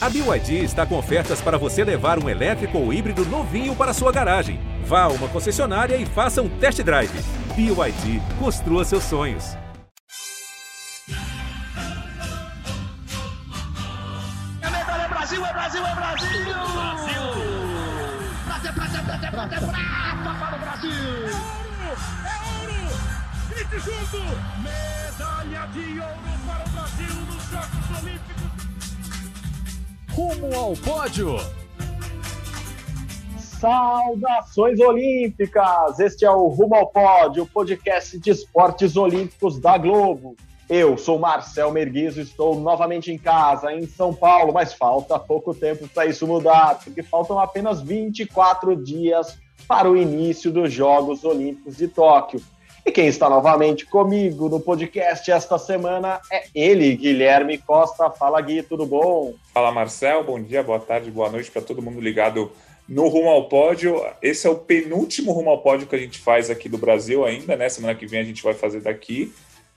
A BYD está com ofertas para você levar um elétrico ou híbrido novinho para sua garagem. Vá a uma concessionária e faça um test drive. BYD, construa seus sonhos. É medalha, é Brasil, é Brasil, é Brasil! Brasil! Prata, prata, prata, prata, prata para o Brasil! É ouro! Grite junto! Medalha de ouro para o Brasil nos Jogos Olímpicos! Rumo ao pódio! Saudações olímpicas! Este é o Rumo ao Pódio, o podcast de esportes olímpicos da Globo. Eu sou Marcel Merguizo, estou novamente em casa, em São Paulo, mas falta pouco tempo para isso mudar, porque faltam apenas 24 dias para o início dos Jogos Olímpicos de Tóquio. E quem está novamente comigo no podcast esta semana é ele, Guilherme Costa. Fala, Gui, tudo bom? Fala, Marcel. Bom dia, boa tarde, boa noite para todo mundo ligado no Rumo ao Pódio. Esse é o penúltimo Rumo ao Pódio que a gente faz aqui do Brasil ainda, né? Semana que vem a gente vai fazer daqui.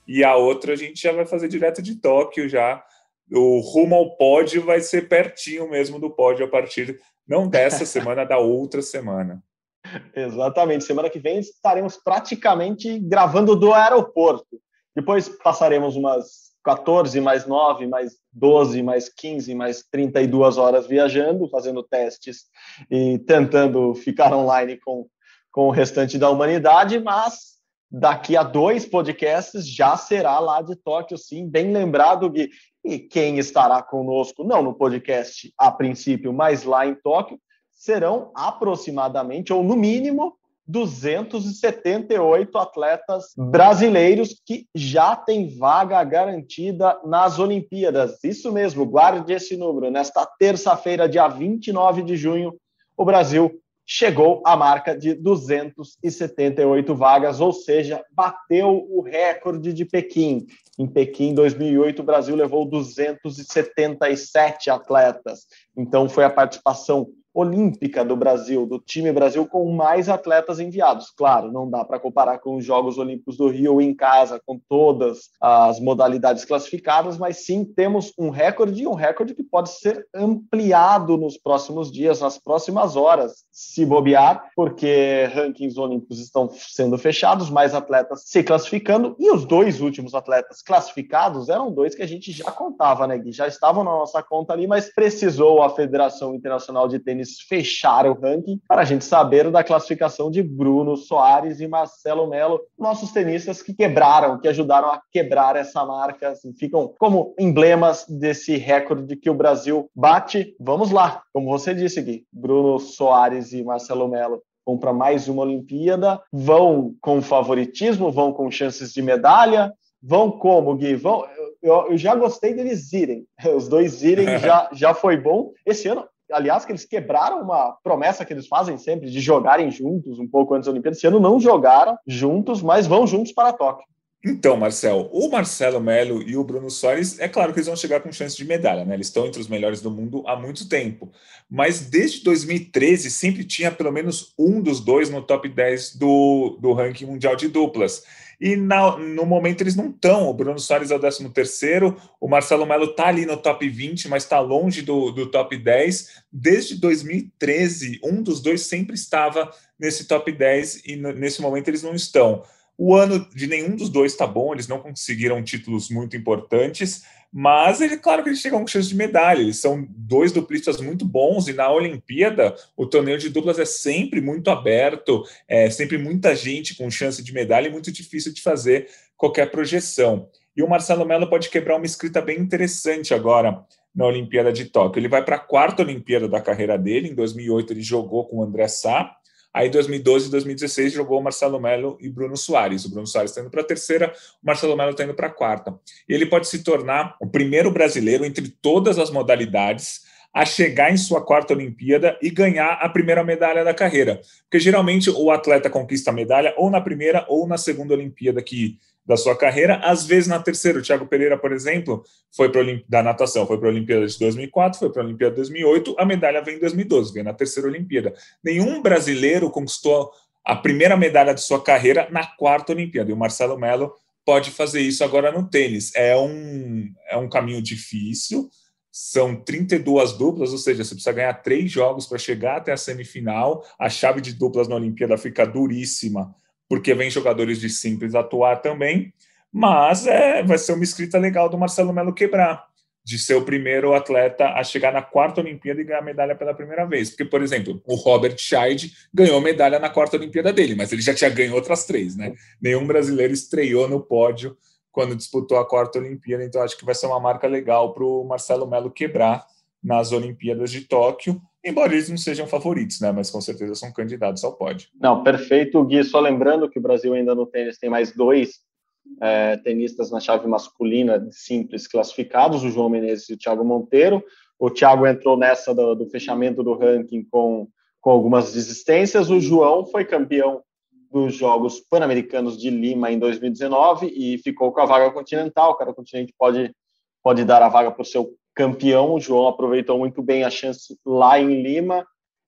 E a outra a gente já vai fazer direto de Tóquio já. O Rumo ao Pódio vai ser pertinho mesmo do pódio a partir não dessa semana, da outra semana. Exatamente. Semana que vem estaremos praticamente gravando do aeroporto. Depois passaremos umas 14, mais 9, mais 12, mais 15, mais 32 horas viajando, fazendo testes e tentando ficar online com, com o restante da humanidade, mas daqui a dois podcasts já será lá de Tóquio, sim, bem lembrado, Gui. E quem estará conosco, não no podcast a princípio, mas lá em Tóquio, serão aproximadamente, ou no mínimo, 278 atletas brasileiros que já têm vaga garantida nas Olimpíadas. Isso mesmo, guarde esse número. Nesta terça-feira, dia 29 de junho, o Brasil chegou à marca de 278 vagas, ou seja, bateu o recorde de Pequim. Em Pequim, 2008, o Brasil levou 277 atletas. Então, foi a participação olímpica do Brasil, do time Brasil com mais atletas enviados. Claro, não dá para comparar com os Jogos Olímpicos do Rio em casa, com todas as modalidades classificadas, mas sim temos um recorde e um recorde que pode ser ampliado nos próximos dias, nas próximas horas, se bobear, porque rankings olímpicos estão sendo fechados, mais atletas se classificando e os dois últimos atletas classificados eram dois que a gente já contava, né, Gui? Já estavam na nossa conta ali, mas precisou a Federação Internacional de Tênis fecharam o ranking? Para a gente saber da classificação de Bruno Soares e Marcelo Melo, nossos tenistas que quebraram, que ajudaram a quebrar essa marca, assim, ficam como emblemas desse recorde que o Brasil bate. Vamos lá, como você disse, Gui, Bruno Soares e Marcelo Melo vão para mais uma Olimpíada, vão com favoritismo, vão com chances de medalha, vão como, Gui? Vão, eu, eu, já gostei deles irem. Os dois irem já, já foi bom. Esse ano, aliás, que eles quebraram uma promessa que eles fazem sempre de jogarem juntos um pouco antes da Olimpíada. Esse ano não jogaram juntos, mas vão juntos para Tóquio. Então, Marcel, o Marcelo Melo e o Bruno Soares, é claro que eles vão chegar com chance de medalha, né? Eles estão entre os melhores do mundo há muito tempo. Mas desde 2013 sempre tinha pelo menos um dos dois no top 10 do, do ranking mundial de duplas. E na, no momento eles não estão. O Bruno Soares é o 13 terceiro, o Marcelo Melo está ali no top 20, mas está longe do, do top 10. Desde 2013, um dos dois sempre estava nesse top 10 e nesse momento eles não estão. O ano de nenhum dos dois está bom, eles não conseguiram títulos muito importantes, mas é claro que eles chegam com chance de medalha. Eles são dois duplistas muito bons e na Olimpíada o torneio de duplas é sempre muito aberto, é sempre muita gente com chance de medalha e muito difícil de fazer qualquer projeção. E o Marcelo Mello pode quebrar uma escrita bem interessante agora na Olimpíada de Tóquio. Ele vai para a quarta Olimpíada da carreira dele. Em 2008 ele jogou com o André Sá Aí, em 2012 e 2016, jogou Marcelo Melo e Bruno Soares. O Bruno Soares está indo para a terceira, o Marcelo Melo está indo para a quarta. Ele pode se tornar o primeiro brasileiro entre todas as modalidades a chegar em sua quarta Olimpíada e ganhar a primeira medalha da carreira. Porque geralmente o atleta conquista a medalha ou na primeira ou na segunda Olimpíada que da sua carreira, às vezes na terceira. O Thiago Pereira, por exemplo, foi para da natação, foi para a Olimpíada de 2004, foi para a Olimpíada de 2008, a medalha vem em 2012, vem na terceira Olimpíada. Nenhum brasileiro conquistou a primeira medalha de sua carreira na quarta Olimpíada. E o Marcelo Melo pode fazer isso agora no tênis. É um, é um caminho difícil, são 32 duplas, ou seja, você precisa ganhar três jogos para chegar até a semifinal. A chave de duplas na Olimpíada fica duríssima, porque vem jogadores de simples atuar também. Mas é, vai ser uma escrita legal do Marcelo Melo quebrar, de ser o primeiro atleta a chegar na quarta Olimpíada e ganhar medalha pela primeira vez. Porque, por exemplo, o Robert Scheid ganhou medalha na quarta Olimpíada dele, mas ele já tinha ganho outras três, né? Nenhum brasileiro estreou no pódio quando disputou a quarta Olimpíada, então acho que vai ser uma marca legal para o Marcelo Melo quebrar nas Olimpíadas de Tóquio, embora eles não sejam favoritos, né? Mas com certeza são candidatos ao pódio. Não, perfeito, Gui. Só lembrando que o Brasil ainda no tênis tem mais dois é, tenistas na chave masculina simples classificados, o João Menezes e o Thiago Monteiro. O Thiago entrou nessa do, do fechamento do ranking com, com algumas desistências. O João foi campeão dos Jogos Pan-Americanos de Lima em 2019 e ficou com a vaga continental. Cada continente pode, pode dar a vaga para o seu campeão. O João aproveitou muito bem a chance lá em Lima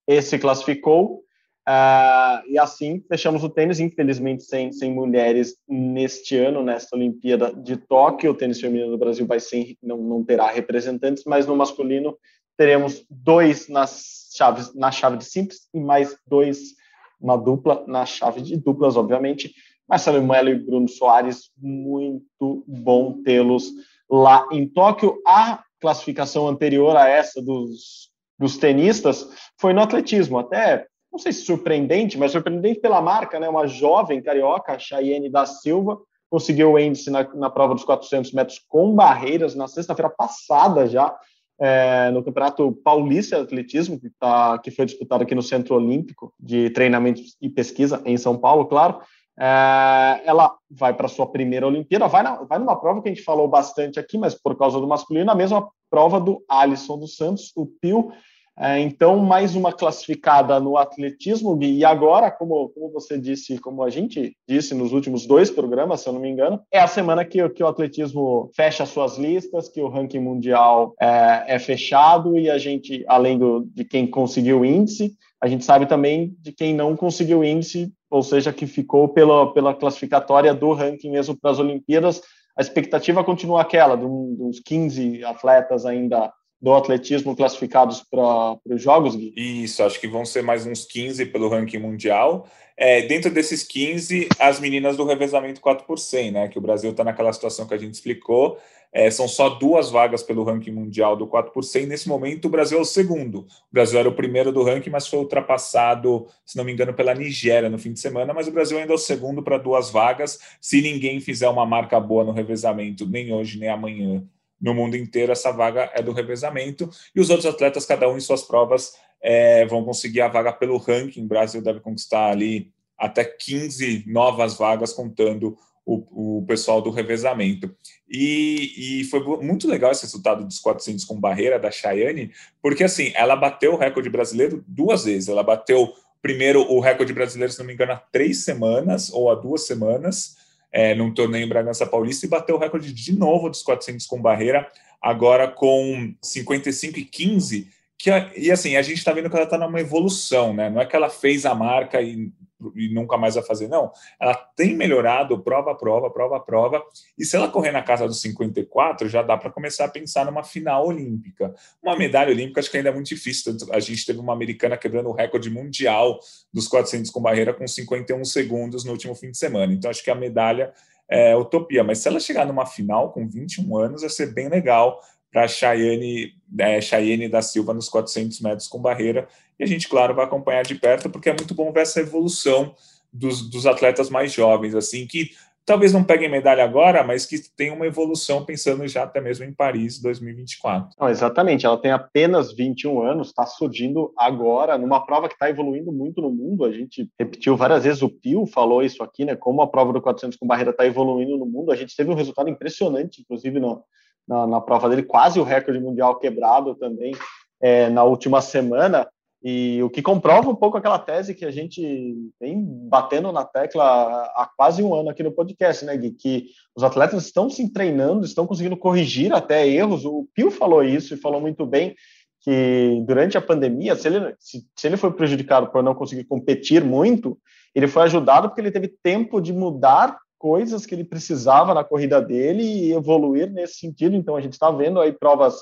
esse classificou. Uh, e assim fechamos o tênis, infelizmente sem, sem mulheres neste ano, nesta Olimpíada de Tóquio. O tênis feminino do Brasil vai sem, não, não terá representantes, mas no masculino teremos dois nas chaves, na chave de simples e mais dois uma dupla na chave de duplas, obviamente. Marcelo Melo e Bruno Soares, muito bom tê-los lá em Tóquio. A classificação anterior a essa dos, dos tenistas foi no atletismo, até não sei se surpreendente, mas surpreendente pela marca, né? Uma jovem carioca, Chayenne da Silva, conseguiu o índice na, na prova dos 400 metros com barreiras na sexta-feira passada já, é, no Campeonato Paulista de Atletismo, que, tá, que foi disputado aqui no Centro Olímpico de Treinamento e Pesquisa, em São Paulo, claro. É, ela vai para sua primeira Olimpíada, vai, na, vai numa prova que a gente falou bastante aqui, mas por causa do masculino, a mesma prova do Alisson dos Santos, o Pio, é, então, mais uma classificada no atletismo, Gui, e agora, como, como você disse, como a gente disse nos últimos dois programas, se eu não me engano, é a semana que, que o atletismo fecha suas listas, que o ranking mundial é, é fechado e a gente, além do, de quem conseguiu o índice, a gente sabe também de quem não conseguiu índice, ou seja, que ficou pela, pela classificatória do ranking mesmo para as Olimpíadas. A expectativa continua aquela, de uns 15 atletas ainda do atletismo classificados para os Jogos, Gui? Isso, acho que vão ser mais uns 15 pelo ranking mundial. É, dentro desses 15, as meninas do revezamento 4 por 100, né? Que o Brasil está naquela situação que a gente explicou. É, são só duas vagas pelo ranking mundial do 4 por 100. Nesse momento, o Brasil é o segundo. O Brasil era o primeiro do ranking, mas foi ultrapassado, se não me engano, pela Nigéria no fim de semana. Mas o Brasil ainda é o segundo para duas vagas. Se ninguém fizer uma marca boa no revezamento, nem hoje nem amanhã, no mundo inteiro essa vaga é do revezamento e os outros atletas, cada um em suas provas, é, vão conseguir a vaga pelo ranking. O Brasil deve conquistar ali até 15 novas vagas, contando o, o pessoal do revezamento. E, e, foi muito legal esse resultado dos 400 com barreira da Chayane, porque assim, ela bateu o recorde brasileiro duas vezes. Ela bateu primeiro o recorde brasileiro, se não me engano, há três semanas ou há duas semanas é, num torneio em Bragança Paulista e bateu o recorde de novo dos 400 com barreira, agora com 55 e 15, que, e assim, a gente está vendo que ela está numa evolução, né? Não é que ela fez a marca e e nunca mais vai fazer, não. Ela tem melhorado prova prova, prova prova, e se ela correr na casa dos 54, já dá para começar a pensar numa final olímpica. Uma medalha olímpica acho que ainda é muito difícil. A gente teve uma americana quebrando o recorde mundial dos 400 com barreira com 51 segundos no último fim de semana. Então acho que a medalha é utopia, mas se ela chegar numa final com 21 anos, vai ser bem legal para a Chayane, é, Chayane da Silva nos 400 metros com barreira. E a gente, claro, vai acompanhar de perto, porque é muito bom ver essa evolução dos, dos atletas mais jovens, assim, que talvez não peguem medalha agora, mas que tem uma evolução pensando já até mesmo em Paris 2024. Não, exatamente, ela tem apenas 21 anos, está surgindo agora numa prova que está evoluindo muito no mundo. A gente repetiu várias vezes, o Pio falou isso aqui, né? Como a prova do 400 com barreira está evoluindo no mundo. A gente teve um resultado impressionante, inclusive no, na, na prova dele, quase o recorde mundial quebrado também é, na última semana. E o que comprova um pouco aquela tese que a gente vem batendo na tecla há quase um ano aqui no podcast, né, Gui? Que os atletas estão se treinando, estão conseguindo corrigir até erros. O Pio falou isso e falou muito bem que durante a pandemia, se ele, se, se ele foi prejudicado por não conseguir competir muito, ele foi ajudado porque ele teve tempo de mudar coisas que ele precisava na corrida dele e evoluir nesse sentido. Então, a gente está vendo aí provas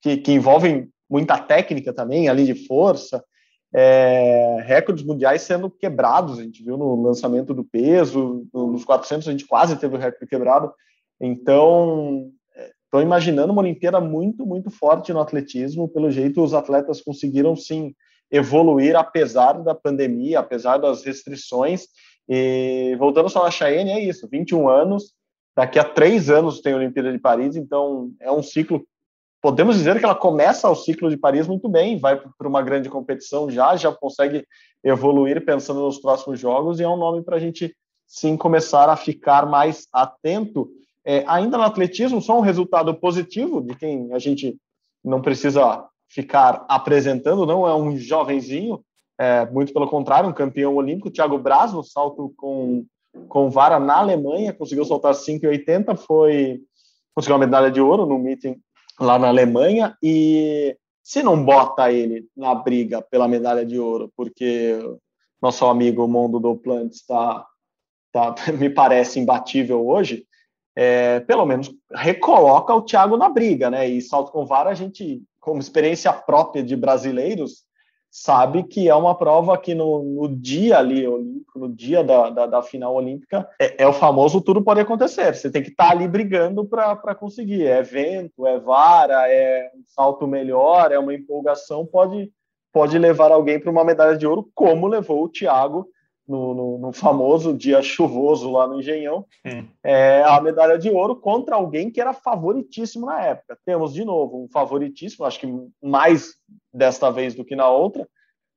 que, que envolvem muita técnica também, ali de força, é, recordes mundiais sendo quebrados. A gente viu no lançamento do peso, nos 400 a gente quase teve o recorde quebrado. Então, estou imaginando uma Olimpíada muito, muito forte no atletismo. Pelo jeito, os atletas conseguiram sim evoluir apesar da pandemia, apesar das restrições. E voltando só na Cheyenne, é isso: 21 anos, daqui a três anos tem a Olimpíada de Paris, então é um ciclo podemos dizer que ela começa o ciclo de Paris muito bem, vai para uma grande competição já, já consegue evoluir pensando nos próximos jogos, e é um nome para a gente sim começar a ficar mais atento. É, ainda no atletismo, só um resultado positivo de quem a gente não precisa ficar apresentando, não é um jovenzinho, é, muito pelo contrário, um campeão olímpico, Thiago Braz, no salto com, com vara na Alemanha, conseguiu soltar 5,80, foi conseguiu uma medalha de ouro no meeting lá na Alemanha e se não bota ele na briga pela medalha de ouro, porque nosso amigo Mundo do Plant está, tá, me parece imbatível hoje, é, pelo menos recoloca o Thiago na briga, né? E salto com vara a gente, como experiência própria de brasileiros, sabe que é uma prova que no, no dia ali, no dia da, da, da final olímpica, é, é, o famoso tudo pode acontecer. Você tem que estar tá ali brigando para conseguir. É vento, é vara, é um salto melhor, é uma empolgação, pode, pode levar alguém para uma medalha de ouro, como levou o Thiago no, no, no, famoso dia chuvoso lá no Engenhão, hum. é, a medalha de ouro contra alguém que era favoritíssimo na época. Temos, de novo, um favoritíssimo, acho que mais desta vez do que na outra,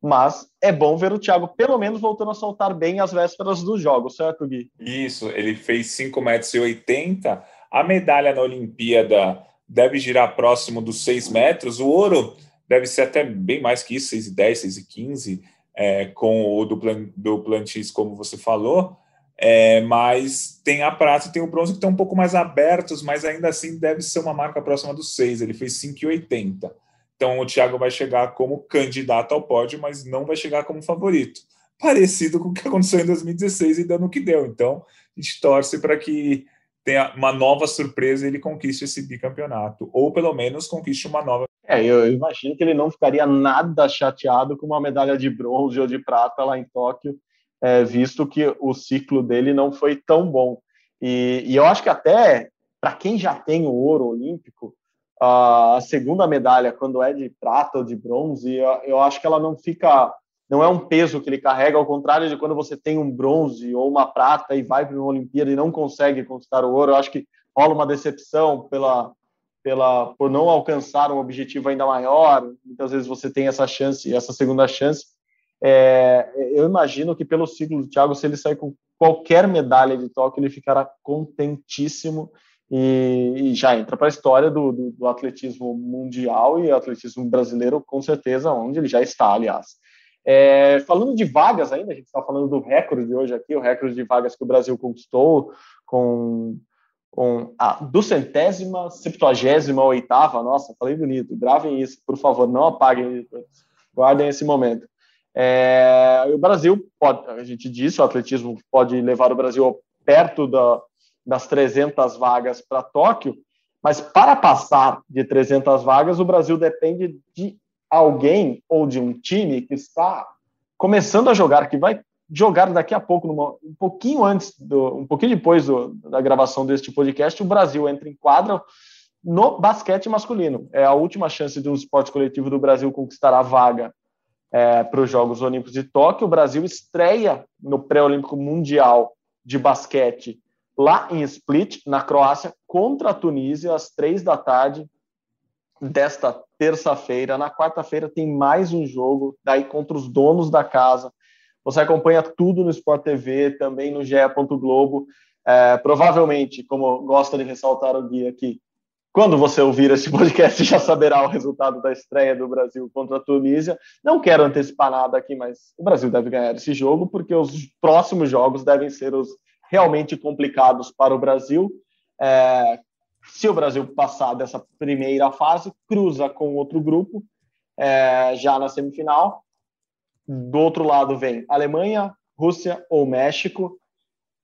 mas é bom ver o Thiago pelo menos voltando a soltar bem as vésperas do jogo, certo, Gui? Isso, ele fez 5,80 metros. E A medalha na Olimpíada deve girar próximo dos 6 metros. O ouro deve ser até bem mais que isso, 6,10, 6,15 é, com o do, Plantis, como você falou, é, mas tem a prata e tem o bronze que estão um pouco mais abertos, mas ainda assim deve ser uma marca próxima dos 6. Ele fez 5,80. Então o Thiago vai chegar como candidato ao pódio, mas não vai chegar como favorito. Parecido com o que aconteceu em 2016 e dando o que deu. Então a gente torce para que tenha uma nova surpresa e ele conquiste esse bicampeonato, ou pelo menos conquiste uma nova é, eu imagino que ele não ficaria nada chateado com uma medalha de bronze ou de prata lá em Tóquio, é, visto que o ciclo dele não foi tão bom. E, e eu acho que até para quem já tem o ouro olímpico, a segunda medalha, quando é de prata ou de bronze, eu, eu acho que ela não fica, não é um peso que ele carrega, ao contrário de quando você tem um bronze ou uma prata e vai para uma Olimpíada e não consegue conquistar o ouro, eu acho que rola uma decepção pela pela por não alcançar um objetivo ainda maior. Muitas vezes você tem essa chance, essa segunda chance. É, eu imagino que pelo ciclo do Thiago, se ele sair com qualquer medalha de toque, ele ficará contentíssimo e, e já entra para a história do, do, do, atletismo mundial e atletismo brasileiro, com certeza, onde ele já está, aliás. É, falando de vagas ainda, a gente está falando do recorde de hoje aqui, o recorde de vagas que o Brasil conquistou com com a duzentésima, septuagésima, oitava, nossa, falei bonito, gravem isso, por favor, não apaguem, guardem esse momento. É, o Brasil pode, a gente disse, o atletismo pode levar o Brasil perto da, das 300 vagas para Tóquio, mas para passar de 300 vagas, o Brasil depende de alguém ou de um time que está começando a jogar, que vai jogar daqui a pouco, numa, um pouquinho antes, do, um pouquinho depois do, da gravação deste podcast, o Brasil entra em quadra no basquete masculino. É a última chance de um esporte coletivo do Brasil conquistar a vaga é, para os Jogos Olímpicos de Tóquio. O Brasil estreia no pré-olímpico mundial de basquete lá em Split, na Croácia, contra a Tunísia, às três da tarde desta terça-feira. Na quarta-feira tem mais um jogo, daí contra os donos da casa, você acompanha tudo no Sport TV, também no GE. Globo. É, provavelmente, como gosta de ressaltar o guia aqui, quando você ouvir esse podcast, já saberá o resultado da estreia do Brasil contra a Tunísia. Não quero antecipar nada aqui, mas o Brasil deve ganhar esse jogo, porque os próximos jogos devem ser os realmente complicados para o Brasil. É, se o Brasil passar dessa primeira fase, cruza com outro grupo, é, já na semifinal, do outro lado vem Alemanha, Rússia ou México.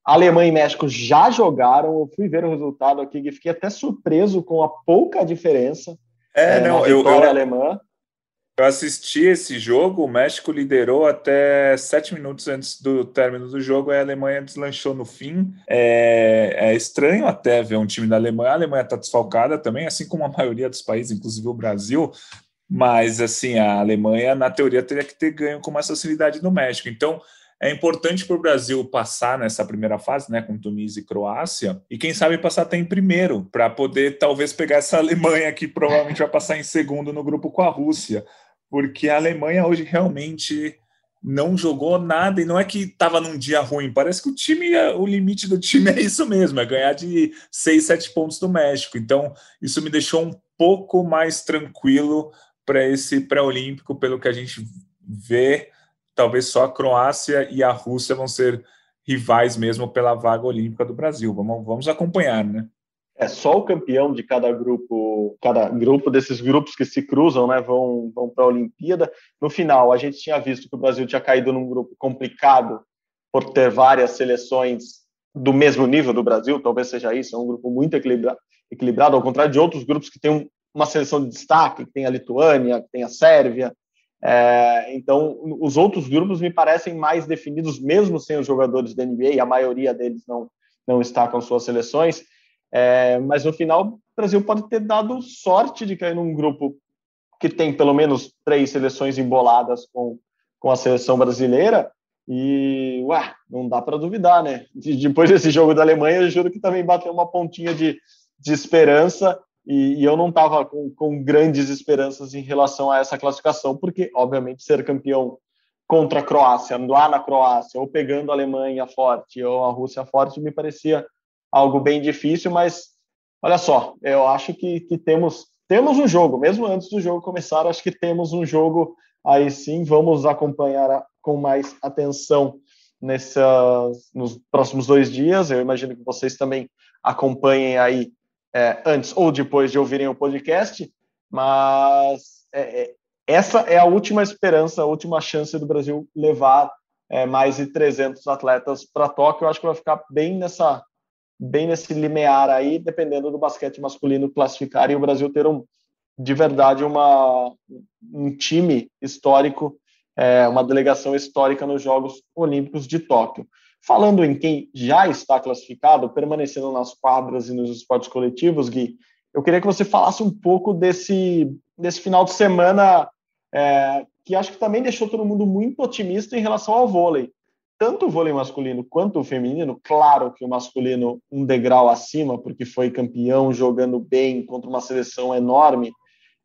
Alemanha e México já jogaram. Eu fui ver o resultado aqui e fiquei até surpreso com a pouca diferença. É, é não, eu, eu, alemã. Eu assisti esse jogo, o México liderou até sete minutos antes do término do jogo, e a Alemanha deslanchou no fim. É, é estranho até ver um time da Alemanha. A Alemanha está desfalcada também, assim como a maioria dos países, inclusive o Brasil. Mas, assim, a Alemanha, na teoria, teria que ter ganho com mais facilidade no México. Então, é importante para o Brasil passar nessa primeira fase, né, com Tunísia e Croácia, e quem sabe passar até em primeiro, para poder talvez pegar essa Alemanha que provavelmente vai passar em segundo no grupo com a Rússia porque a Alemanha hoje realmente não jogou nada e não é que estava num dia ruim, parece que o time, o limite do time é isso mesmo, é ganhar de 6, 7 pontos do México. Então, isso me deixou um pouco mais tranquilo para esse pré-olímpico, pelo que a gente vê, talvez só a Croácia e a Rússia vão ser rivais mesmo pela vaga olímpica do Brasil. Vamos, vamos acompanhar, né? É só o campeão de cada grupo, cada grupo desses grupos que se cruzam, né, vão, vão para a Olimpíada. No final, a gente tinha visto que o Brasil tinha caído num grupo complicado por ter várias seleções do mesmo nível do Brasil, talvez seja isso, é um grupo muito equilibrado, equilibrado ao contrário de outros grupos que têm uma seleção de destaque, que tem a Lituânia, que tem a Sérvia. É, então, os outros grupos me parecem mais definidos, mesmo sem os jogadores da NBA, a maioria deles não, não está com suas seleções. É, mas no final, o Brasil pode ter dado sorte de cair num grupo que tem pelo menos três seleções emboladas com, com a seleção brasileira. E, ué, não dá para duvidar, né? depois desse jogo da Alemanha, eu juro que também bateu uma pontinha de, de esperança. E, e eu não estava com, com grandes esperanças em relação a essa classificação, porque, obviamente, ser campeão contra a Croácia, lá na Croácia, ou pegando a Alemanha forte ou a Rússia forte, me parecia algo bem difícil, mas olha só, eu acho que, que temos temos um jogo, mesmo antes do jogo começar, acho que temos um jogo aí sim, vamos acompanhar com mais atenção nessas, nos próximos dois dias. Eu imagino que vocês também acompanhem aí é, antes ou depois de ouvirem o podcast, mas é, é essa é a última esperança, a última chance do Brasil levar é, mais de 300 atletas para Tóquio. Eu acho que vai ficar bem nessa bem nesse limiar aí, dependendo do basquete masculino classificar e o Brasil ter um, de verdade uma, um time histórico, é, uma delegação histórica nos Jogos Olímpicos de Tóquio. Falando em quem já está classificado, permanecendo nas quadras e nos esportes coletivos, Gui, eu queria que você falasse um pouco desse, desse final de semana é, que acho que também deixou todo mundo muito otimista em relação ao vôlei tanto o vôlei masculino quanto o feminino, claro que o masculino um degrau acima, porque foi campeão jogando bem contra uma seleção enorme.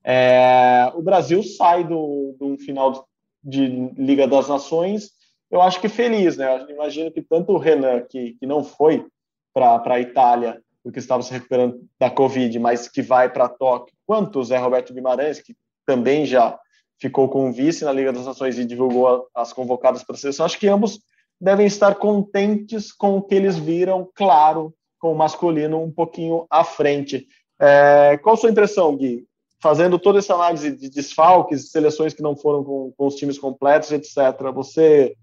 É, o Brasil sai do, do final de Liga das Nações, eu acho que feliz, né? Eu imagino que tanto o Renan, que, que não foi para a Itália, porque estava se recuperando da Covid, mas que vai para Tóquio, quanto o Zé Roberto Guimarães, que também já ficou com vice na Liga das Nações e divulgou as convocadas para a seleção, acho que ambos devem estar contentes com o que eles viram, claro, com o masculino um pouquinho à frente. É, qual a sua impressão, Gui? Fazendo toda essa análise de desfalques, seleções que não foram com, com os times completos, etc., você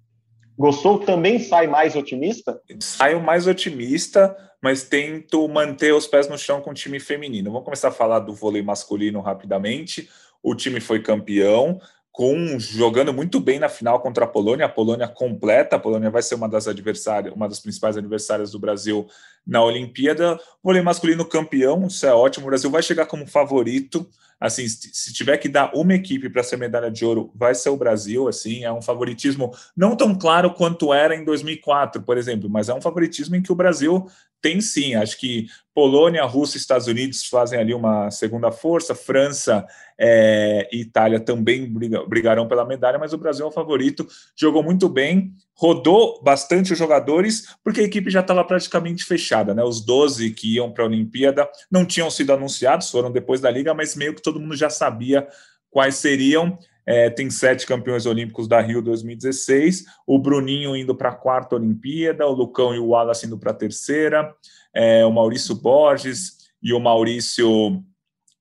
gostou? Também sai mais otimista? Saio mais otimista, mas tento manter os pés no chão com o time feminino. Vamos começar a falar do vôlei masculino rapidamente. O time foi campeão, com jogando muito bem na final contra a Polônia, a Polônia completa, a Polônia vai ser uma das adversárias, uma das principais adversárias do Brasil na Olimpíada. Vôlei masculino campeão, isso é ótimo. O Brasil vai chegar como favorito. Assim, se tiver que dar uma equipe para ser medalha de ouro, vai ser o Brasil. Assim, é um favoritismo não tão claro quanto era em 2004, por exemplo, mas é um favoritismo em que o Brasil tem sim. Acho que Polônia, Rússia Estados Unidos fazem ali uma segunda força, França é, e Itália também brigarão pela medalha, mas o Brasil é o favorito, jogou muito bem, rodou bastante os jogadores, porque a equipe já estava praticamente fechada, né? Os 12 que iam para a Olimpíada não tinham sido anunciados, foram depois da Liga, mas meio que todo mundo já sabia quais seriam. É, tem sete campeões olímpicos da Rio 2016, o Bruninho indo para a quarta Olimpíada, o Lucão e o Wallace indo para a terceira, é, o Maurício Borges e o Maurício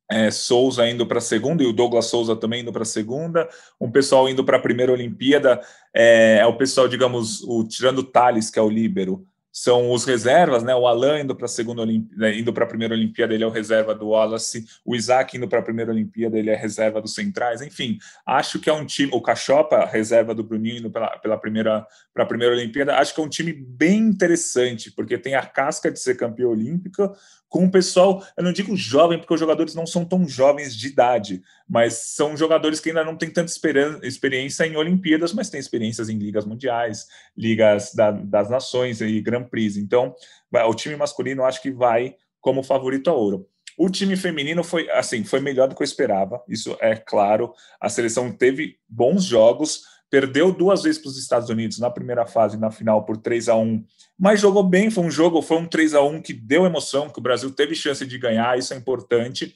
é, Souza indo para a segunda e o Douglas Souza também indo para a segunda, um pessoal indo para a primeira Olimpíada, é, é, o pessoal, digamos, o tirando o Thales, que é o líbero, são os reservas, né? O Alan indo para a segunda Olimpíada, né? indo para a primeira Olimpíada, ele é o reserva do Wallace, o Isaac indo para a primeira Olimpíada, ele é reserva dos centrais, enfim, acho que é um time, o Cachopa, reserva do Bruninho indo pela, pela primeira para a primeira Olimpíada, acho que é um time bem interessante, porque tem a casca de ser campeão olímpica, com um pessoal, eu não digo jovem, porque os jogadores não são tão jovens de idade, mas são jogadores que ainda não têm tanta experiência em Olimpíadas, mas têm experiências em ligas mundiais, ligas da, das nações e Grand Prix. Então, o time masculino acho que vai como favorito a ouro. O time feminino foi assim, foi melhor do que eu esperava, isso é claro. A seleção teve bons jogos, perdeu duas vezes para os Estados Unidos na primeira fase, na final por 3 a 1 mas jogou bem. Foi um jogo, foi um 3 a 1 que deu emoção, que o Brasil teve chance de ganhar, isso é importante.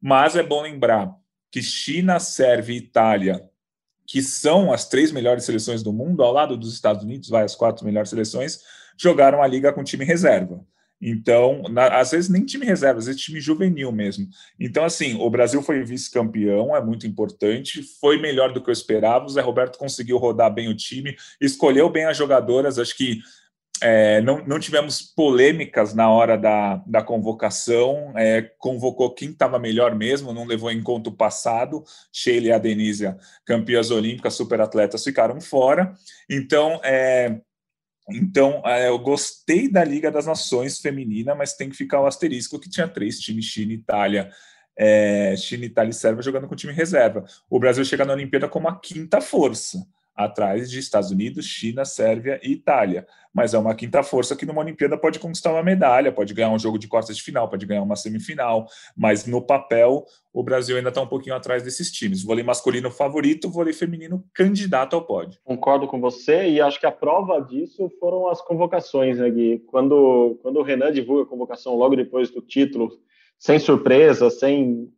Mas é bom lembrar que China, Sérvia e Itália, que são as três melhores seleções do mundo, ao lado dos Estados Unidos, vai as quatro melhores seleções, jogaram a liga com time reserva. Então, na, às vezes nem time reserva, às vezes time juvenil mesmo. Então, assim, o Brasil foi vice-campeão, é muito importante, foi melhor do que eu esperava. O Zé Roberto conseguiu rodar bem o time, escolheu bem as jogadoras. Acho que é, não, não, tivemos polêmicas na hora da, da convocação, é, convocou quem estava melhor mesmo, não levou em conta o passado. Sheila e a Denise, campeãs olímpicas, superatletas, ficaram fora. Então, é, então, é, eu gostei da Liga das Nações feminina, mas tem que ficar o asterisco que tinha três times, China, Itália, é, China, Itália e Sérvia jogando com time reserva. O Brasil chega na Olimpíada como a quinta força atrás de Estados Unidos, China, Sérvia e Itália. Mas é uma quinta força que numa Olimpíada pode conquistar uma medalha, pode ganhar um jogo de quartas de final, pode ganhar uma semifinal, mas no papel o Brasil ainda está um pouquinho atrás desses times. Vôlei masculino favorito, vôlei feminino candidato ao pódio. Concordo com você e acho que a prova disso foram as convocações, né, Gui? Quando, quando o Renan divulga a convocação logo depois do título, sem surpresa, sem.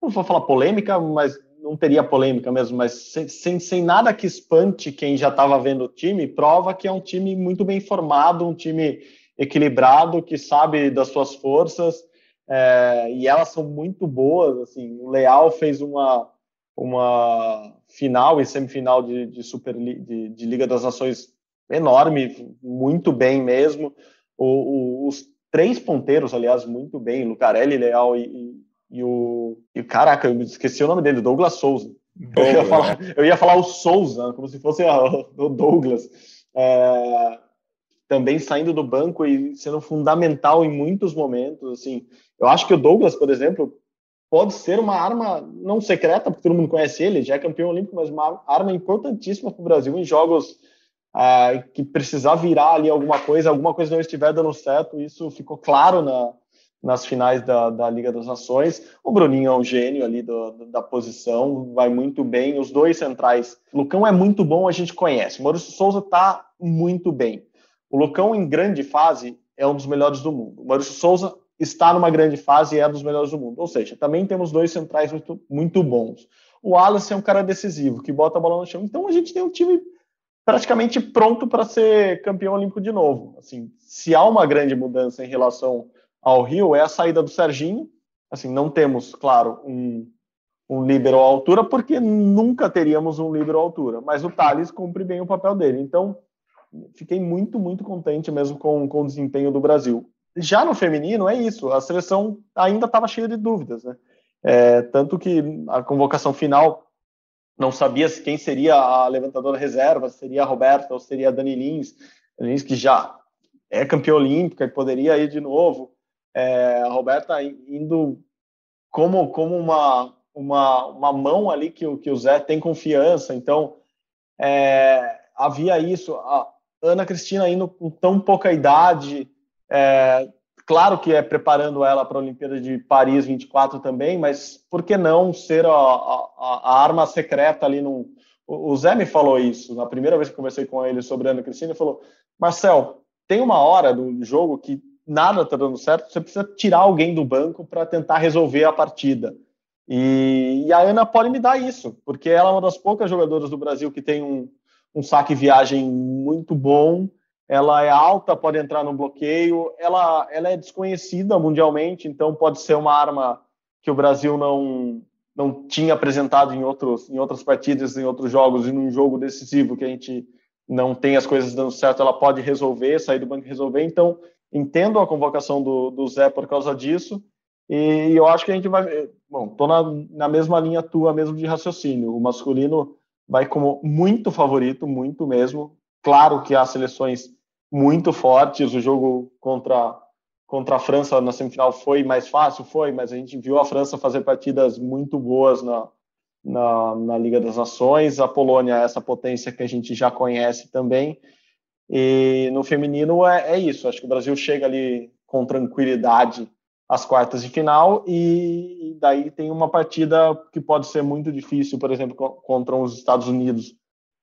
Não vou falar polêmica, mas não teria polêmica mesmo, mas sem, sem, sem nada que espante quem já estava vendo o time, prova que é um time muito bem formado, um time equilibrado, que sabe das suas forças, é, e elas são muito boas. Assim, o Leal fez uma, uma final e semifinal de, de, Super, de, de Liga das Nações enorme, muito bem mesmo. O, o, os três ponteiros, aliás, muito bem, Lucarelli, Leal e, e o. E, caraca, eu esqueci o nome dele, Douglas Souza. eu, ia falar, eu ia falar o Souza, como se fosse o Douglas. É, também saindo do banco e sendo fundamental em muitos momentos. Assim, eu acho que o Douglas, por exemplo, pode ser uma arma não secreta, porque todo mundo conhece ele, já é campeão olímpico, mas uma arma importantíssima para o Brasil em jogos ah, que precisar virar ali alguma coisa, alguma coisa não estiver dando certo. Isso ficou claro na, nas finais da, da Liga das Nações. O Bruninho é um gênio ali do, da posição, vai muito bem. Os dois centrais. Lucão é muito bom, a gente conhece. O Maurício Souza está muito bem. O Lucão, em grande fase, é um dos melhores do mundo. O Maurício Souza está numa grande fase e é um dos melhores do mundo. Ou seja, também temos dois centrais muito, muito bons. O Wallace é um cara decisivo, que bota a bola no chão. Então a gente tem um time praticamente pronto para ser campeão olímpico de novo. Assim, se há uma grande mudança em relação ao Rio é a saída do Serginho. Assim, não temos, claro, um, um líbero à altura, porque nunca teríamos um líbero à altura, mas o Thales cumpre bem o papel dele. Então, fiquei muito, muito contente mesmo com, com o desempenho do Brasil. Já no feminino, é isso, a seleção ainda estava cheia de dúvidas, né? É, tanto que a convocação final não sabia quem seria a levantadora reserva, seria a Roberta ou seria a Dani Lins, Lins que já é campeã olímpica e poderia ir de novo é, a Roberta indo como, como uma, uma, uma mão ali que o, que o Zé tem confiança. Então, é, havia isso. A Ana Cristina indo com tão pouca idade, é, claro que é preparando ela para a Olimpíada de Paris 24 também, mas por que não ser a, a, a arma secreta ali. O Zé me falou isso na primeira vez que conversei com ele sobre a Ana Cristina. Ele falou: Marcel, tem uma hora do jogo que nada está dando certo, você precisa tirar alguém do banco para tentar resolver a partida. E, e, a Ana pode me dar isso, porque ela é uma das poucas jogadoras do Brasil que tem um, um saque viagem muito bom. Ela é alta, pode entrar no bloqueio. Ela, ela é desconhecida mundialmente, então pode ser uma arma que o Brasil não não tinha apresentado em outros em outras partidas, em outros jogos e num jogo decisivo que a gente não tem as coisas dando certo, ela pode resolver, sair do banco e resolver. Então, entendo a convocação do, do Zé por causa disso. E eu acho que a gente vai. Bom, estou na, na mesma linha tua mesmo de raciocínio. O masculino vai como muito favorito, muito mesmo. Claro que há seleções muito fortes. O jogo contra, contra a França na semifinal foi mais fácil, foi, mas a gente viu a França fazer partidas muito boas na, na, na Liga das Nações. A Polônia é essa potência que a gente já conhece também. E no feminino é, é isso. Acho que o Brasil chega ali com tranquilidade às quartas de final e daí tem uma partida que pode ser muito difícil, por exemplo, contra os Estados Unidos,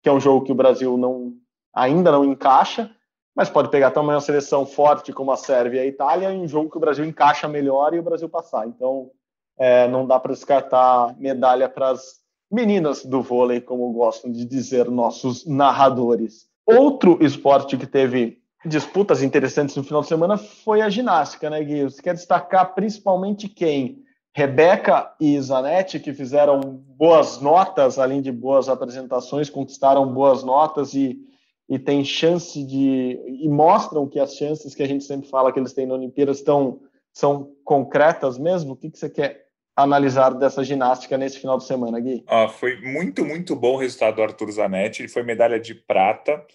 que é um jogo que o Brasil não ainda não encaixa, mas pode pegar também uma seleção forte como a Sérvia e a Itália em um jogo que o Brasil encaixa melhor e o Brasil passar. Então, é, não dá para descartar medalha para as meninas do vôlei, como gostam de dizer nossos narradores. Outro esporte que teve disputas interessantes no final de semana foi a ginástica, né, Gui? Você quer destacar principalmente quem? Rebeca e Zanetti, que fizeram boas notas, além de boas apresentações, conquistaram boas notas e, e tem chance de. e mostram que as chances que a gente sempre fala que eles têm na Olimpíada estão, são concretas mesmo? O que, que você quer analisar dessa ginástica nesse final de semana, Gui? Ah, foi muito, muito bom o resultado do Arthur Zanetti. Ele foi medalha de prata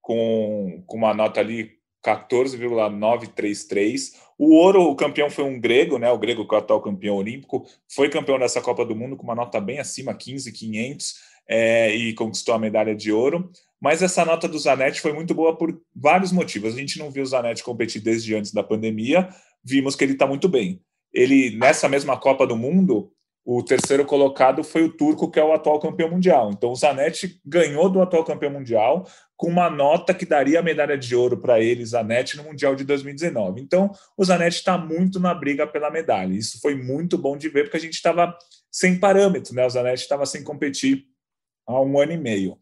com, com uma nota ali 14,933. O ouro, o campeão foi um grego, né? O grego que é o atual campeão olímpico, foi campeão dessa Copa do Mundo com uma nota bem acima, 15,500, é, e conquistou a medalha de ouro. Mas essa nota do Zanetti foi muito boa por vários motivos. A gente não viu o Zanetti competir desde antes da pandemia, vimos que ele está muito bem. Ele, nessa mesma Copa do Mundo, o terceiro colocado foi o turco, que é o atual campeão mundial. Então, o Zanetti ganhou do atual campeão mundial com uma nota que daria a medalha de ouro para ele, Zanetti, no Mundial de 2019. Então, o Zanetti está muito na briga pela medalha. Isso foi muito bom de ver, porque a gente estava sem parâmetro, né? O Zanetti estava sem competir há um ano e meio.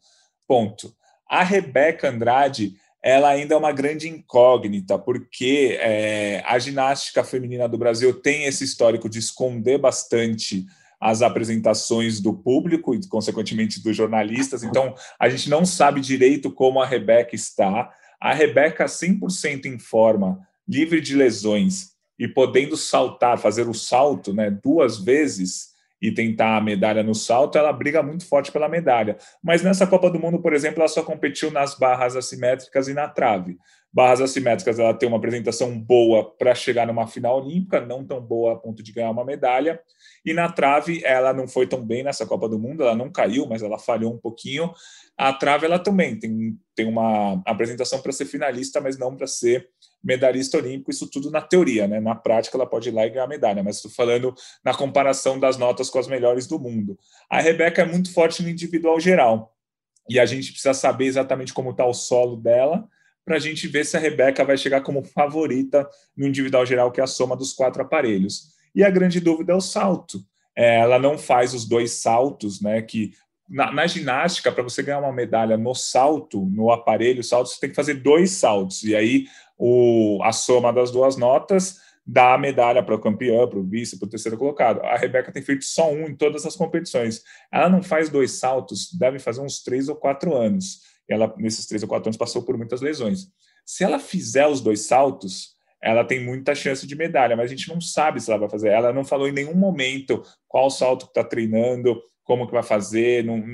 Ponto. A Rebeca Andrade ela ainda é uma grande incógnita, porque é, a ginástica feminina do Brasil tem esse histórico de esconder bastante as apresentações do público e, consequentemente, dos jornalistas. Então, a gente não sabe direito como a Rebeca está. A Rebeca, 100% em forma, livre de lesões e podendo saltar, fazer o salto né, duas vezes, e tentar a medalha no salto, ela briga muito forte pela medalha. Mas nessa Copa do Mundo, por exemplo, ela só competiu nas barras assimétricas e na trave. Barras assimétricas, ela tem uma apresentação boa para chegar numa final olímpica, não tão boa a ponto de ganhar uma medalha. E na trave, ela não foi tão bem nessa Copa do Mundo, ela não caiu, mas ela falhou um pouquinho. A trave, ela também tem, tem uma apresentação para ser finalista, mas não para ser medalhista olímpico, isso tudo na teoria, né? Na prática, ela pode ir lá e ganhar medalha, mas estou falando na comparação das notas com as melhores do mundo. A Rebeca é muito forte no individual geral, e a gente precisa saber exatamente como está o solo dela, para a gente ver se a Rebeca vai chegar como favorita no individual geral, que é a soma dos quatro aparelhos. E a grande dúvida é o salto. É, ela não faz os dois saltos, né? Que na, na ginástica, para você ganhar uma medalha no salto, no aparelho salto, você tem que fazer dois saltos. E aí o, a soma das duas notas dá a medalha para o campeão, para o vice, para o terceiro colocado. A Rebeca tem feito só um em todas as competições. Ela não faz dois saltos, deve fazer uns três ou quatro anos. Ela, nesses três ou quatro anos, passou por muitas lesões. Se ela fizer os dois saltos, ela tem muita chance de medalha, mas a gente não sabe se ela vai fazer. Ela não falou em nenhum momento qual salto que está treinando, como que vai fazer. Não,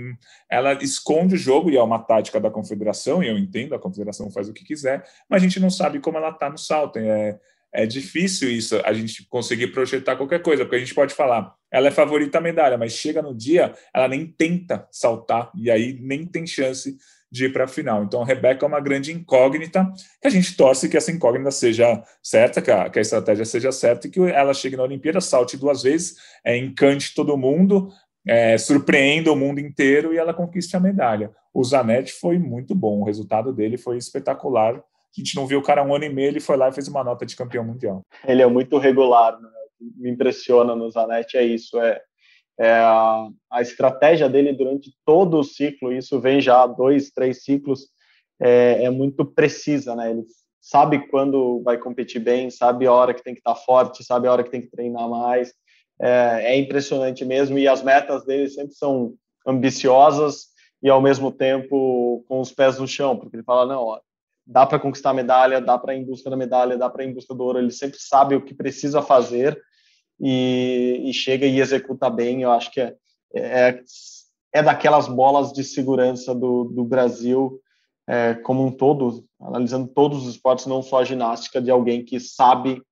ela esconde o jogo e é uma tática da confederação, e eu entendo, a confederação faz o que quiser, mas a gente não sabe como ela está no salto. É, é difícil isso, a gente conseguir projetar qualquer coisa, porque a gente pode falar, ela é favorita a medalha, mas chega no dia, ela nem tenta saltar, e aí nem tem chance de ir para a final. Então, a Rebeca é uma grande incógnita, que a gente torce que essa incógnita seja certa, que a, que a estratégia seja certa e que ela chegue na Olimpíada, salte duas vezes, é, encante todo mundo, é, surpreenda o mundo inteiro e ela conquiste a medalha. O Zanetti foi muito bom, o resultado dele foi espetacular. A gente não viu o cara um ano e meio, ele foi lá e fez uma nota de campeão mundial. Ele é muito regular, né? me impressiona no Zanetti é isso, é, é a, a, estratégia dele durante todo o ciclo, isso vem já dois, três ciclos, é, é muito precisa, né? Ele sabe quando vai competir bem, sabe a hora que tem que estar forte, sabe a hora que tem que treinar mais, é, é impressionante mesmo e as metas dele sempre são ambiciosas e ao mesmo tempo com os pés no chão, porque ele fala não, ó, dá para conquistar medalha, dá para ir em busca da medalha, dá para ir em busca do ouro. Ele sempre sabe o que precisa fazer e, e chega e executa bem. Eu acho que é, é, é daquelas bolas de segurança do, do Brasil é, como um todo, analisando todos os esportes, não só a ginástica, de alguém que sabe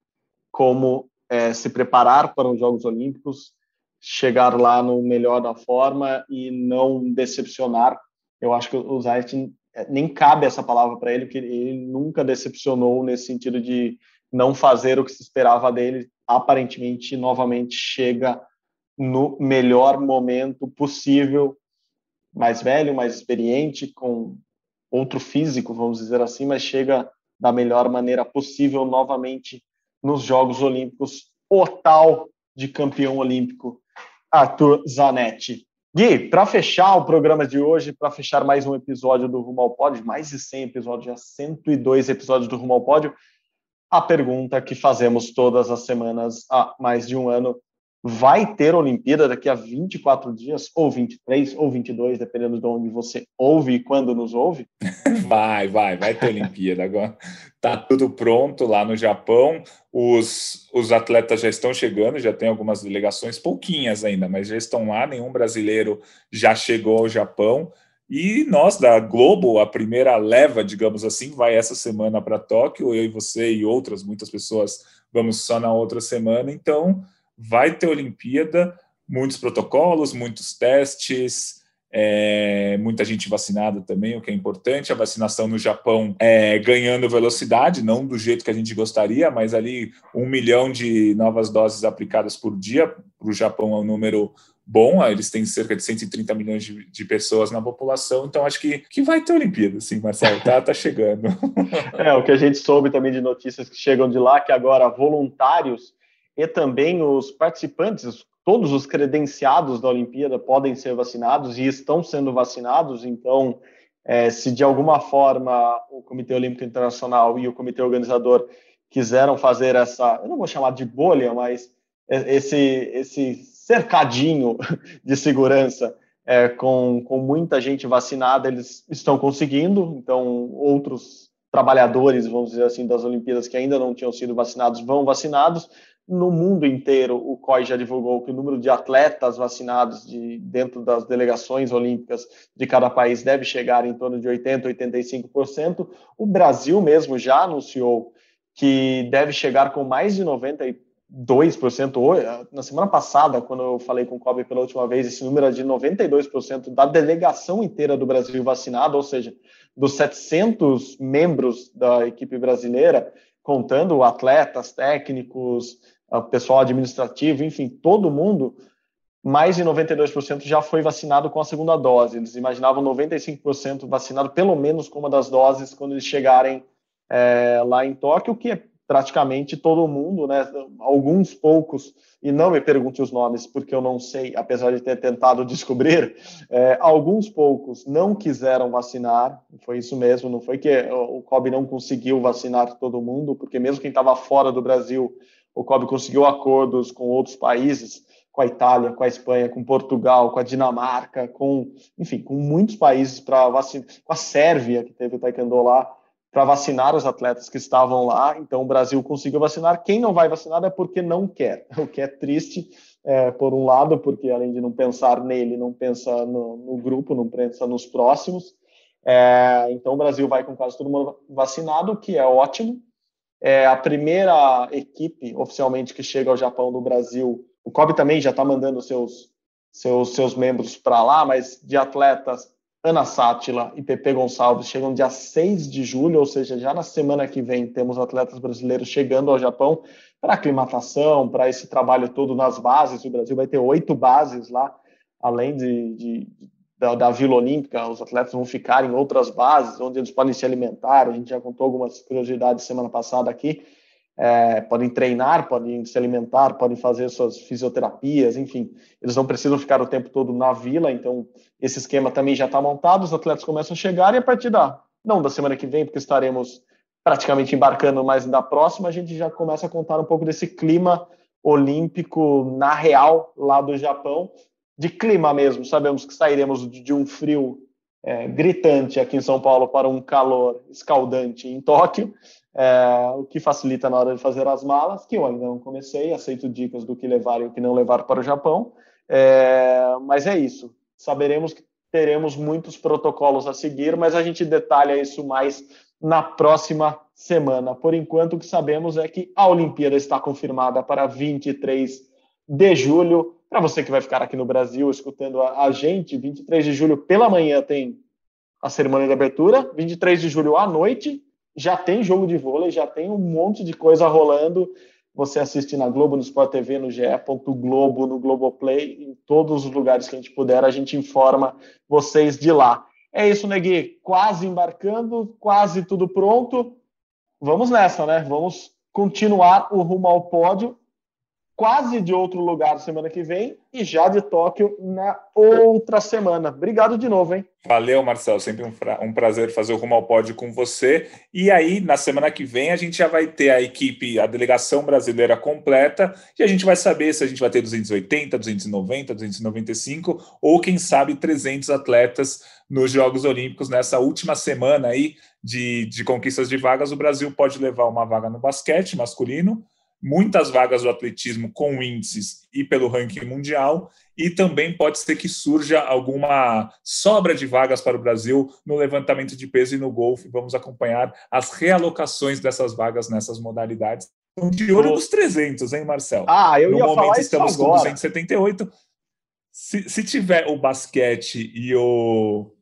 como é, se preparar para os Jogos Olímpicos, chegar lá no melhor da forma e não decepcionar. Eu acho que o Zayt é, nem cabe essa palavra para ele, porque ele nunca decepcionou nesse sentido de não fazer o que se esperava dele. Aparentemente, novamente chega no melhor momento possível, mais velho, mais experiente, com outro físico, vamos dizer assim, mas chega da melhor maneira possível novamente nos Jogos Olímpicos, o tal de campeão olímpico Arthur Zanetti. Gui, para fechar o programa de hoje, para fechar mais um episódio do Rumo ao Pódio, mais de 100 episódios, já 102 episódios do Rumo ao Pódio, a pergunta que fazemos todas as semanas há mais de um ano vai ter Olimpíada daqui a 24 dias, ou 23, ou 22, dependendo de onde você ouve e quando nos ouve? Vai, vai, vai ter Olimpíada agora. Tá tudo pronto lá no Japão. Os, os atletas já estão chegando, já tem algumas delegações, pouquinhas ainda, mas já estão lá. Nenhum brasileiro já chegou ao Japão. E nós da Globo, a primeira leva, digamos assim, vai essa semana para Tóquio. Eu e você e outras muitas pessoas vamos só na outra semana. Então, vai ter Olimpíada, muitos protocolos, muitos testes, é, muita gente vacinada também, o que é importante. A vacinação no Japão é, ganhando velocidade, não do jeito que a gente gostaria, mas ali um milhão de novas doses aplicadas por dia. Para o Japão é um número bom, eles têm cerca de 130 milhões de, de, pessoas na população, então acho que, que vai ter Olimpíada, sim, Marcelo, tá, tá chegando. É, o que a gente soube também de notícias que chegam de lá, que agora voluntários e também os participantes, todos os credenciados da Olimpíada podem ser vacinados e estão sendo vacinados. Então, é, se de alguma forma o Comitê Olímpico Internacional e o comitê organizador quiseram fazer essa, eu não vou chamar de bolha, mas esse, esse cercadinho de segurança é, com, com muita gente vacinada, eles estão conseguindo. Então, outros trabalhadores, vamos dizer assim, das Olimpíadas que ainda não tinham sido vacinados vão vacinados no mundo inteiro, o COI já divulgou que o número de atletas vacinados de, dentro das delegações olímpicas de cada país deve chegar em torno de 80%, 85%. O Brasil mesmo já anunciou que deve chegar com mais de 92%. Na semana passada, quando eu falei com o COB pela última vez, esse número é de 92% da delegação inteira do Brasil vacinada, ou seja, dos 700 membros da equipe brasileira, contando atletas, técnicos, pessoal administrativo, enfim, todo mundo, mais de 92% já foi vacinado com a segunda dose. Eles imaginavam 95% vacinado pelo menos com uma das doses quando eles chegarem é, lá em Tóquio, que é praticamente todo mundo, né? Alguns poucos, e não me pergunte os nomes, porque eu não sei, apesar de ter tentado descobrir, é, alguns poucos não quiseram vacinar, foi isso mesmo, não foi que o COB não conseguiu vacinar todo mundo, porque mesmo quem estava fora do Brasil o COB conseguiu acordos com outros países, com a Itália, com a Espanha, com Portugal, com a Dinamarca, com, enfim, com muitos países para vacinar, com a Sérvia, que teve o taekwondo lá, para vacinar os atletas que estavam lá. Então, o Brasil conseguiu vacinar. Quem não vai vacinar é porque não quer, o que é triste, é, por um lado, porque além de não pensar nele, não pensa no, no grupo, não pensa nos próximos. É, então, o Brasil vai com quase todo mundo vacinado, o que é ótimo. É a primeira equipe oficialmente que chega ao Japão do Brasil. O COB também já está mandando seus, seus, seus membros para lá, mas de atletas, Ana Sátila e Pepe Gonçalves chegam dia 6 de julho, ou seja, já na semana que vem temos atletas brasileiros chegando ao Japão para aclimatação, para esse trabalho todo nas bases. O Brasil vai ter oito bases lá, além de, de da, da, Vila Olímpica, os atletas vão ficar em outras bases, onde eles podem se alimentar. A gente já contou algumas curiosidades semana passada aqui. É, podem treinar, podem se alimentar, podem fazer suas fisioterapias, enfim, eles não precisam ficar o tempo todo na vila, então esse esquema também já está montado, os atletas começam a chegar e a partir da, não da semana que vem, porque estaremos praticamente embarcando mais da próxima, a gente já começa a contar um pouco desse clima olímpico na real lá do Japão, de clima mesmo. Sabemos que sairemos de um frio é, gritante aqui em São Paulo para um calor escaldante em Tóquio, é, o que facilita na hora de fazer as malas, que eu ainda não comecei, aceito dicas do que levar e o que não levar para o Japão, é, mas é isso. Saberemos que teremos muitos protocolos a seguir, mas a gente detalha isso mais na próxima semana. Por enquanto, o que sabemos é que a Olimpíada está confirmada para 23 de julho. Para você que vai ficar aqui no Brasil escutando a, gente, 23 de julho pela manhã tem a cerimônia de abertura, 23 de julho à noite já tem jogo de vôlei, já tem um monte de coisa rolando. Você assiste na Globo, no Sport TV, no GE. Globo, no Globoplay, em todos os lugares que a gente puder, a gente informa vocês de lá. É isso, Negui. Quase embarcando, quase tudo pronto. Vamos nessa, né? Vamos continuar o rumo ao pódio quase de outro lugar semana que vem e já de Tóquio na outra semana. Obrigado de novo, hein? Valeu, Marcelo. Sempre um, um prazer fazer o Rumo ao Pódio com você. E aí, na semana que vem, a gente já vai ter a equipe, a delegação brasileira completa e a gente vai saber se a gente vai ter 280, 290, 295 ou, quem sabe, 300 atletas nos Jogos Olímpicos nessa última semana aí de, de conquistas de vagas. O Brasil pode levar uma vaga no basquete masculino, muitas vagas do atletismo com índices e pelo ranking mundial, e também pode ser que surja alguma sobra de vagas para o Brasil no levantamento de peso e no golfe. Vamos acompanhar as realocações dessas vagas nessas modalidades. De olho nos 300, hein, Marcel? Ah, eu no ia momento falar estamos isso agora. com 278. Se, se tiver o basquete e o,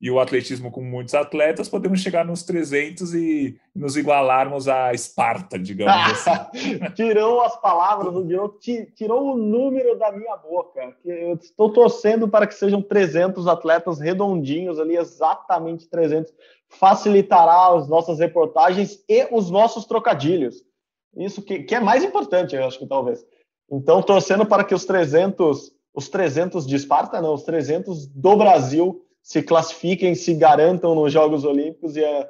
e o atletismo com muitos atletas, podemos chegar nos 300 e nos igualarmos a Esparta, digamos assim. tirou as palavras Diogo, tirou o número da minha boca. Eu estou torcendo para que sejam 300 atletas redondinhos ali, exatamente 300. Facilitará as nossas reportagens e os nossos trocadilhos. Isso que, que é mais importante, eu acho que talvez. Então, torcendo para que os 300, os 300 de Esparta, não, os 300 do Brasil se classifiquem, se garantam nos Jogos Olímpicos e a,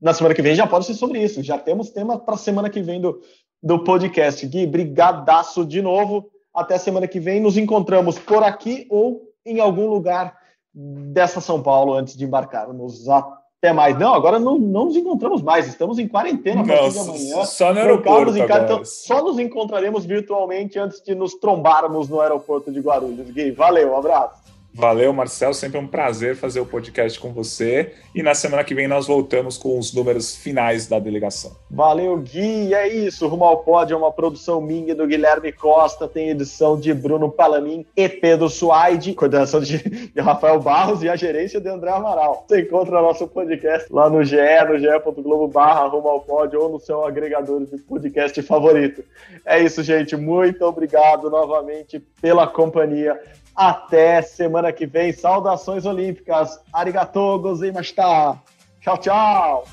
na semana que vem já pode ser sobre isso. Já temos tema para a semana que vem do, do podcast. Gui, brigadaço de novo. Até semana que vem. Nos encontramos por aqui ou em algum lugar dessa São Paulo antes de embarcarmos. Até mais. Não, agora não, não nos encontramos mais. Estamos em quarentena a partir de amanhã. Só no aeroporto. Em casa, então, só nos encontraremos virtualmente antes de nos trombarmos no aeroporto de Guarulhos. Gui, valeu, um abraço. Valeu, Marcel. Sempre um prazer fazer o podcast com você. E na semana que vem nós voltamos com os números finais da delegação. Valeu, Gui. É isso. Rumo ao Pódio é uma produção minha do Guilherme Costa. Tem edição de Bruno Palamin e Pedro Suaide. Coordenação de, Rafael Barros e a gerência de André Amaral. Você encontra nosso podcast lá no GE, no ge.globo barra Rumo ao Pódio ou no seu agregador de podcast favorito. É isso, gente. Muito obrigado novamente pela companhia. Até semana que vem. Saudações olímpicas. Arigatou gozaimashita. Tchau, tchau.